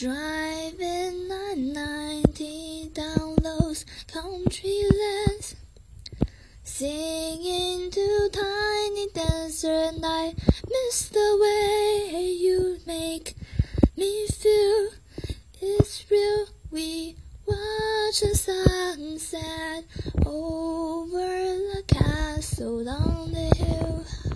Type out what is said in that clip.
Driving 990 down those country lanes, singing to tiny dancers, and I Miss the way you make me feel. It's real. We watch the sunset over the castle on the hill.